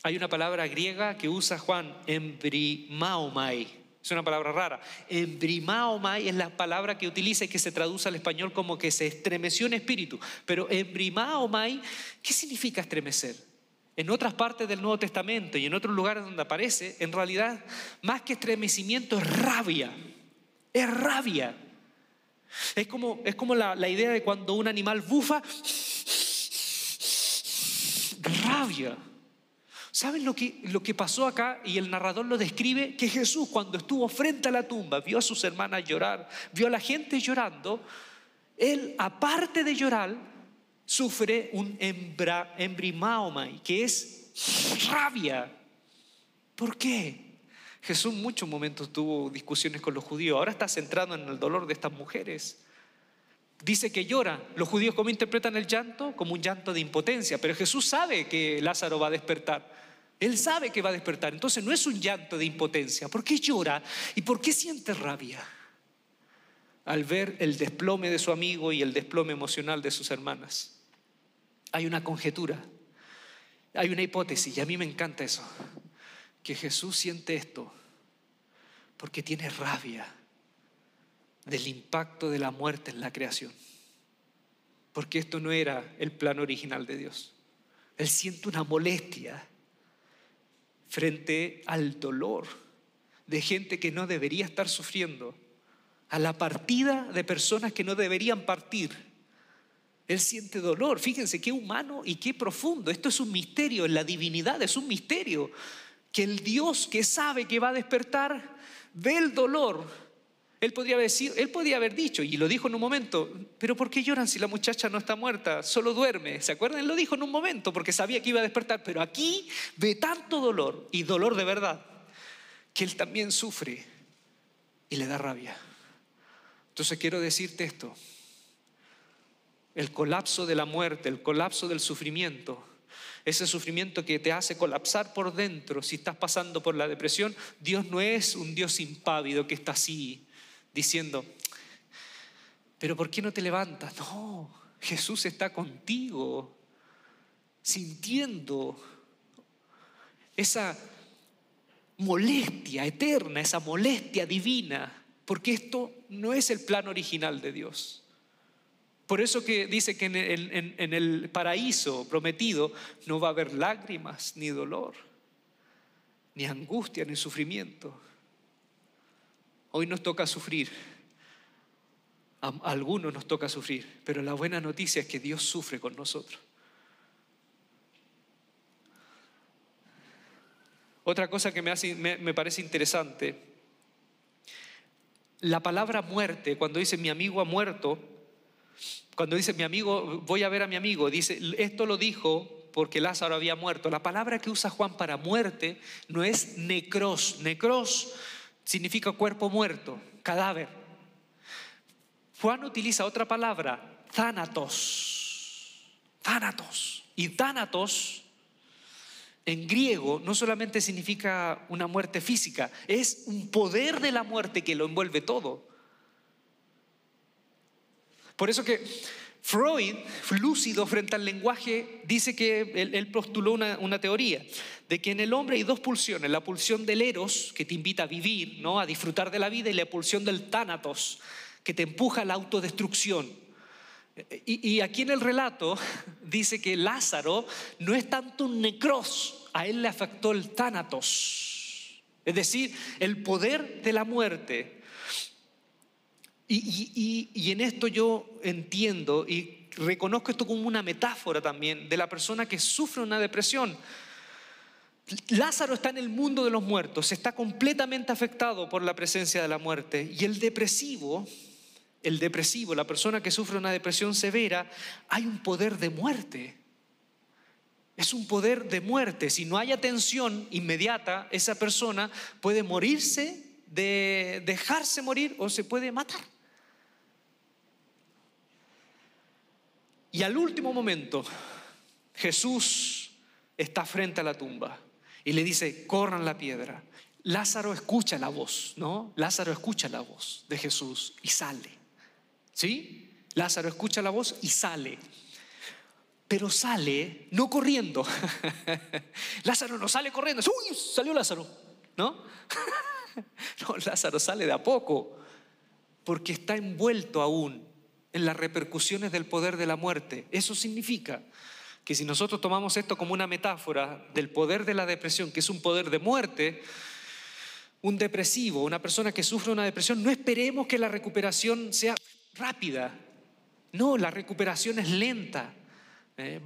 Hay una palabra griega que usa Juan, embrimaomai. Es una palabra rara. Embrimaomai es la palabra que utiliza y que se traduce al español como que se estremeció en espíritu. Pero embrimaomai, ¿qué significa estremecer? En otras partes del Nuevo Testamento y en otros lugares donde aparece, en realidad, más que estremecimiento es rabia. Es rabia. Es como, es como la, la idea de cuando un animal bufa, rabia. ¿Saben lo que, lo que pasó acá? Y el narrador lo describe, que Jesús cuando estuvo frente a la tumba, vio a sus hermanas llorar, vio a la gente llorando, él aparte de llorar, sufre un embra, embrimaomai, que es rabia. ¿Por qué? Jesús muchos momentos tuvo discusiones con los judíos, ahora está centrado en el dolor de estas mujeres. Dice que llora. Los judíos cómo interpretan el llanto? Como un llanto de impotencia, pero Jesús sabe que Lázaro va a despertar. Él sabe que va a despertar. Entonces no es un llanto de impotencia. ¿Por qué llora? ¿Y por qué siente rabia? Al ver el desplome de su amigo y el desplome emocional de sus hermanas. Hay una conjetura, hay una hipótesis, y a mí me encanta eso, que Jesús siente esto porque tiene rabia del impacto de la muerte en la creación. Porque esto no era el plan original de Dios. Él siente una molestia frente al dolor de gente que no debería estar sufriendo, a la partida de personas que no deberían partir. Él siente dolor. Fíjense qué humano y qué profundo. Esto es un misterio, en la divinidad es un misterio. Que el Dios que sabe que va a despertar ve el dolor él podría, haber él podría haber dicho, y lo dijo en un momento, pero ¿por qué lloran si la muchacha no está muerta? Solo duerme. ¿Se acuerdan? Él lo dijo en un momento porque sabía que iba a despertar, pero aquí ve tanto dolor, y dolor de verdad, que él también sufre y le da rabia. Entonces quiero decirte esto, el colapso de la muerte, el colapso del sufrimiento, ese sufrimiento que te hace colapsar por dentro si estás pasando por la depresión, Dios no es un Dios impávido que está así diciendo, pero ¿por qué no te levantas? No, Jesús está contigo, sintiendo esa molestia eterna, esa molestia divina, porque esto no es el plan original de Dios. Por eso que dice que en el, paraíso prometido no va a haber lágrimas, ni dolor, ni angustia, ni sufrimiento. Hoy nos toca sufrir. A algunos nos toca sufrir, pero la buena noticia es que Dios sufre con nosotros. Otra cosa que me, me, parece interesante, la palabra muerte, cuando dice mi amigo ha muerto, cuando dice mi amigo, voy a ver a mi amigo, dice, esto lo dijo porque Lázaro había muerto. La palabra que usa Juan para muerte no es necros. Necros significa cuerpo muerto, cadáver. Juan utiliza otra palabra, thanatos. Thanatos. Y thanatos en griego no solamente significa una muerte física, es un poder de la muerte que lo envuelve todo. Por eso que Freud, lúcido frente al lenguaje, dice que él, postuló una, teoría de que en el hombre hay dos pulsiones, la pulsión del eros, que te invita a vivir, ¿no? a disfrutar de la vida, y la pulsión del tánatos, que te empuja a la autodestrucción. Y, y aquí en el relato (laughs) dice que Lázaro no es tanto un necros, a él le afectó el tánatos, es decir, el poder de la muerte y, en esto yo entiendo y reconozco esto como una metáfora también de la persona que sufre una depresión. Lázaro está en el mundo de los muertos, está completamente afectado por la presencia de la muerte. Y el depresivo, el depresivo, la persona que sufre una depresión severa, hay un poder de muerte. Es un poder de muerte. Si no hay atención inmediata, esa persona puede morirse, de dejarse morir o se puede matar. Y al último momento, Jesús está frente a la tumba y le dice, corran la piedra. Lázaro escucha la voz, ¿no? Lázaro escucha la voz de Jesús y sale. ¿Sí? Lázaro escucha la voz y sale. Pero sale no corriendo. (laughs) Lázaro no sale corriendo. Uy, salió Lázaro, ¿no? (laughs) no, Lázaro sale de a poco porque está envuelto aún en las repercusiones del poder de la muerte. Eso significa que si nosotros tomamos esto como una metáfora del poder de la depresión, que es un poder de muerte, un depresivo, una persona que sufre una depresión, no esperemos que la recuperación sea rápida. No, la recuperación es lenta. Eh,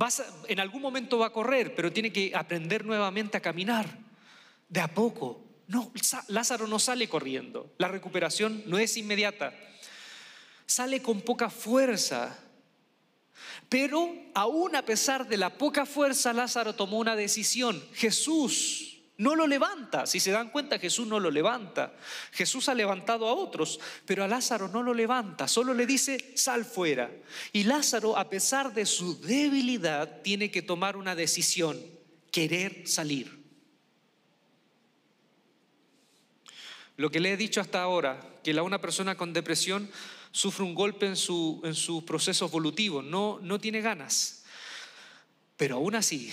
en algún momento va a correr, pero tiene que aprender nuevamente a caminar de a poco. No, Lázaro no sale corriendo. La recuperación no es inmediata. Sale con poca fuerza. Pero aún a pesar de la poca fuerza, Lázaro tomó una decisión. Jesús no lo levanta. Si se dan cuenta, Jesús no lo levanta. Jesús ha levantado a otros, pero a Lázaro no lo levanta. Solo le dice, sal fuera. Y Lázaro, a pesar de su debilidad, tiene que tomar una decisión, querer salir. Lo que le he dicho hasta ahora, que la una persona con depresión sufre un golpe en su, en su proceso evolutivo, no, no tiene ganas. Pero aún así,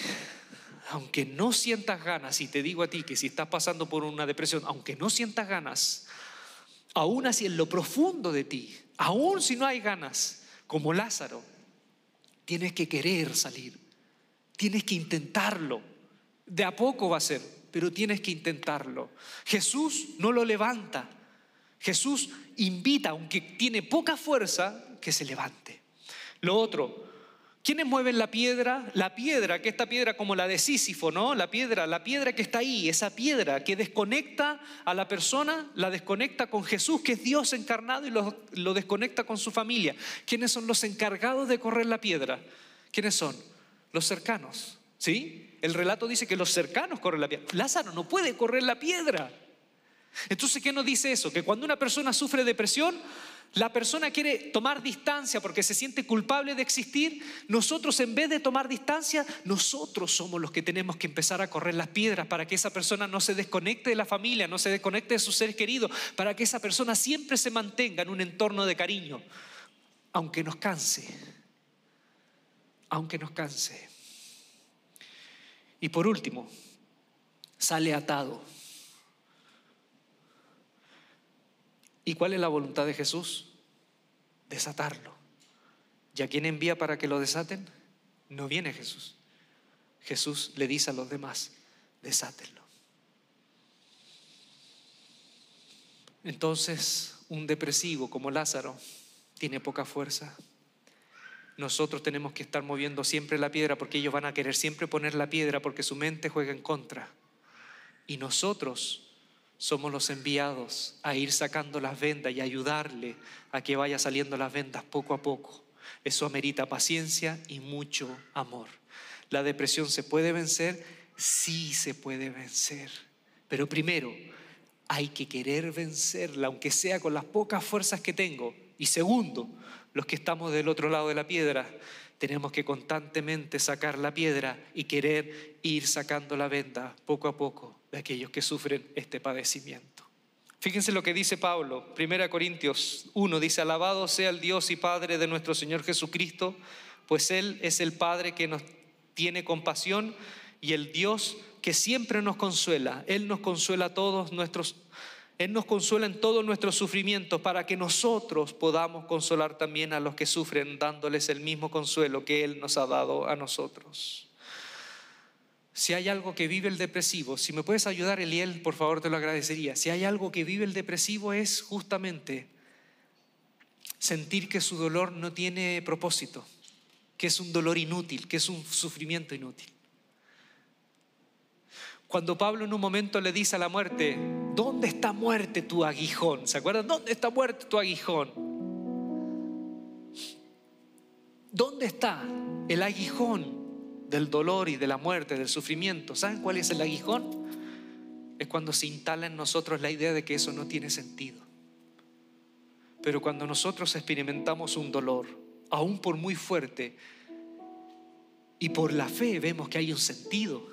aunque no sientas ganas, y te digo a ti que si estás pasando por una depresión, aunque no sientas ganas, aún así en lo profundo de ti, aún si no hay ganas, como Lázaro, tienes que querer salir, tienes que intentarlo. De a poco va a ser, pero tienes que intentarlo. Jesús no lo levanta. Jesús invita, aunque tiene poca fuerza, que se levante. Lo otro, ¿Quiénes mueven la piedra? La piedra, que esta piedra como la de Sísifo, ¿no? La piedra, la piedra que está ahí, esa piedra que desconecta a la persona, la desconecta con Jesús, que es Dios encarnado, y lo, lo desconecta con su familia. ¿Quiénes son los encargados de correr la piedra? ¿Quiénes son? Los cercanos, ¿sí? El relato dice que los cercanos corren la piedra. Lázaro no puede correr la piedra. Entonces, ¿qué nos dice eso? Que cuando una persona sufre depresión, la persona quiere tomar distancia porque se siente culpable de existir. Nosotros en vez de tomar distancia, nosotros somos los que tenemos que empezar a correr las piedras para que esa persona no se desconecte de la familia, no se desconecte de sus seres queridos, para que esa persona siempre se mantenga en un entorno de cariño, aunque nos canse, aunque nos canse. Y por último, sale atado ¿Y cuál es la voluntad de Jesús? Desatarlo. ¿Y a quién envía para que lo desaten? No viene Jesús. Jesús le dice a los demás, desátenlo. Entonces, un depresivo como Lázaro tiene poca fuerza. Nosotros tenemos que estar moviendo siempre la piedra porque ellos van a querer siempre poner la piedra porque su mente juega en contra. Y nosotros somos los enviados a ir sacando las vendas y ayudarle a que vaya saliendo las vendas poco a poco. Eso amerita paciencia y mucho amor. ¿La depresión se puede vencer? Sí se puede vencer. Pero primero, hay que querer vencerla, aunque sea con las pocas fuerzas que tengo. Y segundo, los que estamos del otro lado de la piedra, tenemos que constantemente sacar la piedra y querer ir sacando la venda poco a poco de aquellos que sufren este padecimiento. Fíjense lo que dice Pablo, 1 Corintios 1, dice, alabado sea el Dios y Padre de nuestro Señor Jesucristo, pues Él es el Padre que nos tiene compasión y el Dios que siempre nos consuela. Él nos consuela todos nuestros él nos consuela en todos nuestros sufrimientos para que nosotros podamos consolar también a los que sufren, dándoles el mismo consuelo que Él nos ha dado a nosotros. Si hay algo que vive el depresivo, si me puedes ayudar, Eliel, por favor te lo agradecería. Si hay algo que vive el depresivo es justamente sentir que su dolor no tiene propósito, que es un dolor inútil, que es un sufrimiento inútil. Cuando Pablo en un momento le dice a la muerte, ¿dónde está muerte tu aguijón? ¿Se acuerdan? ¿Dónde está muerte tu aguijón? ¿Dónde está el aguijón del dolor y de la muerte, del sufrimiento? ¿Saben cuál es el aguijón? Es cuando se instala en nosotros la idea de que eso no tiene sentido. Pero cuando nosotros experimentamos un dolor, aún por muy fuerte, y por la fe vemos que hay un sentido,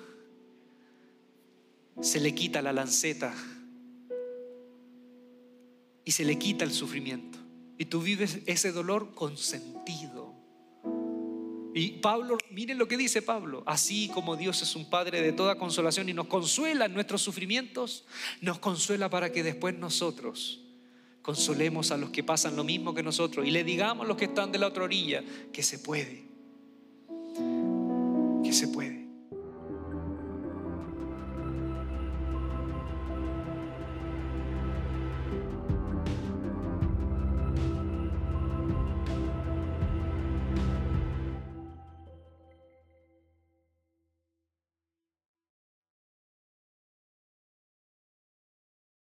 se le quita la lanceta y se le quita el sufrimiento. Y tú vives ese dolor con sentido. Y Pablo, miren lo que dice Pablo, así como Dios es un Padre de toda consolación y nos consuela en nuestros sufrimientos, nos consuela para que después nosotros consolemos a los que pasan lo mismo que nosotros y le digamos a los que están de la otra orilla que se puede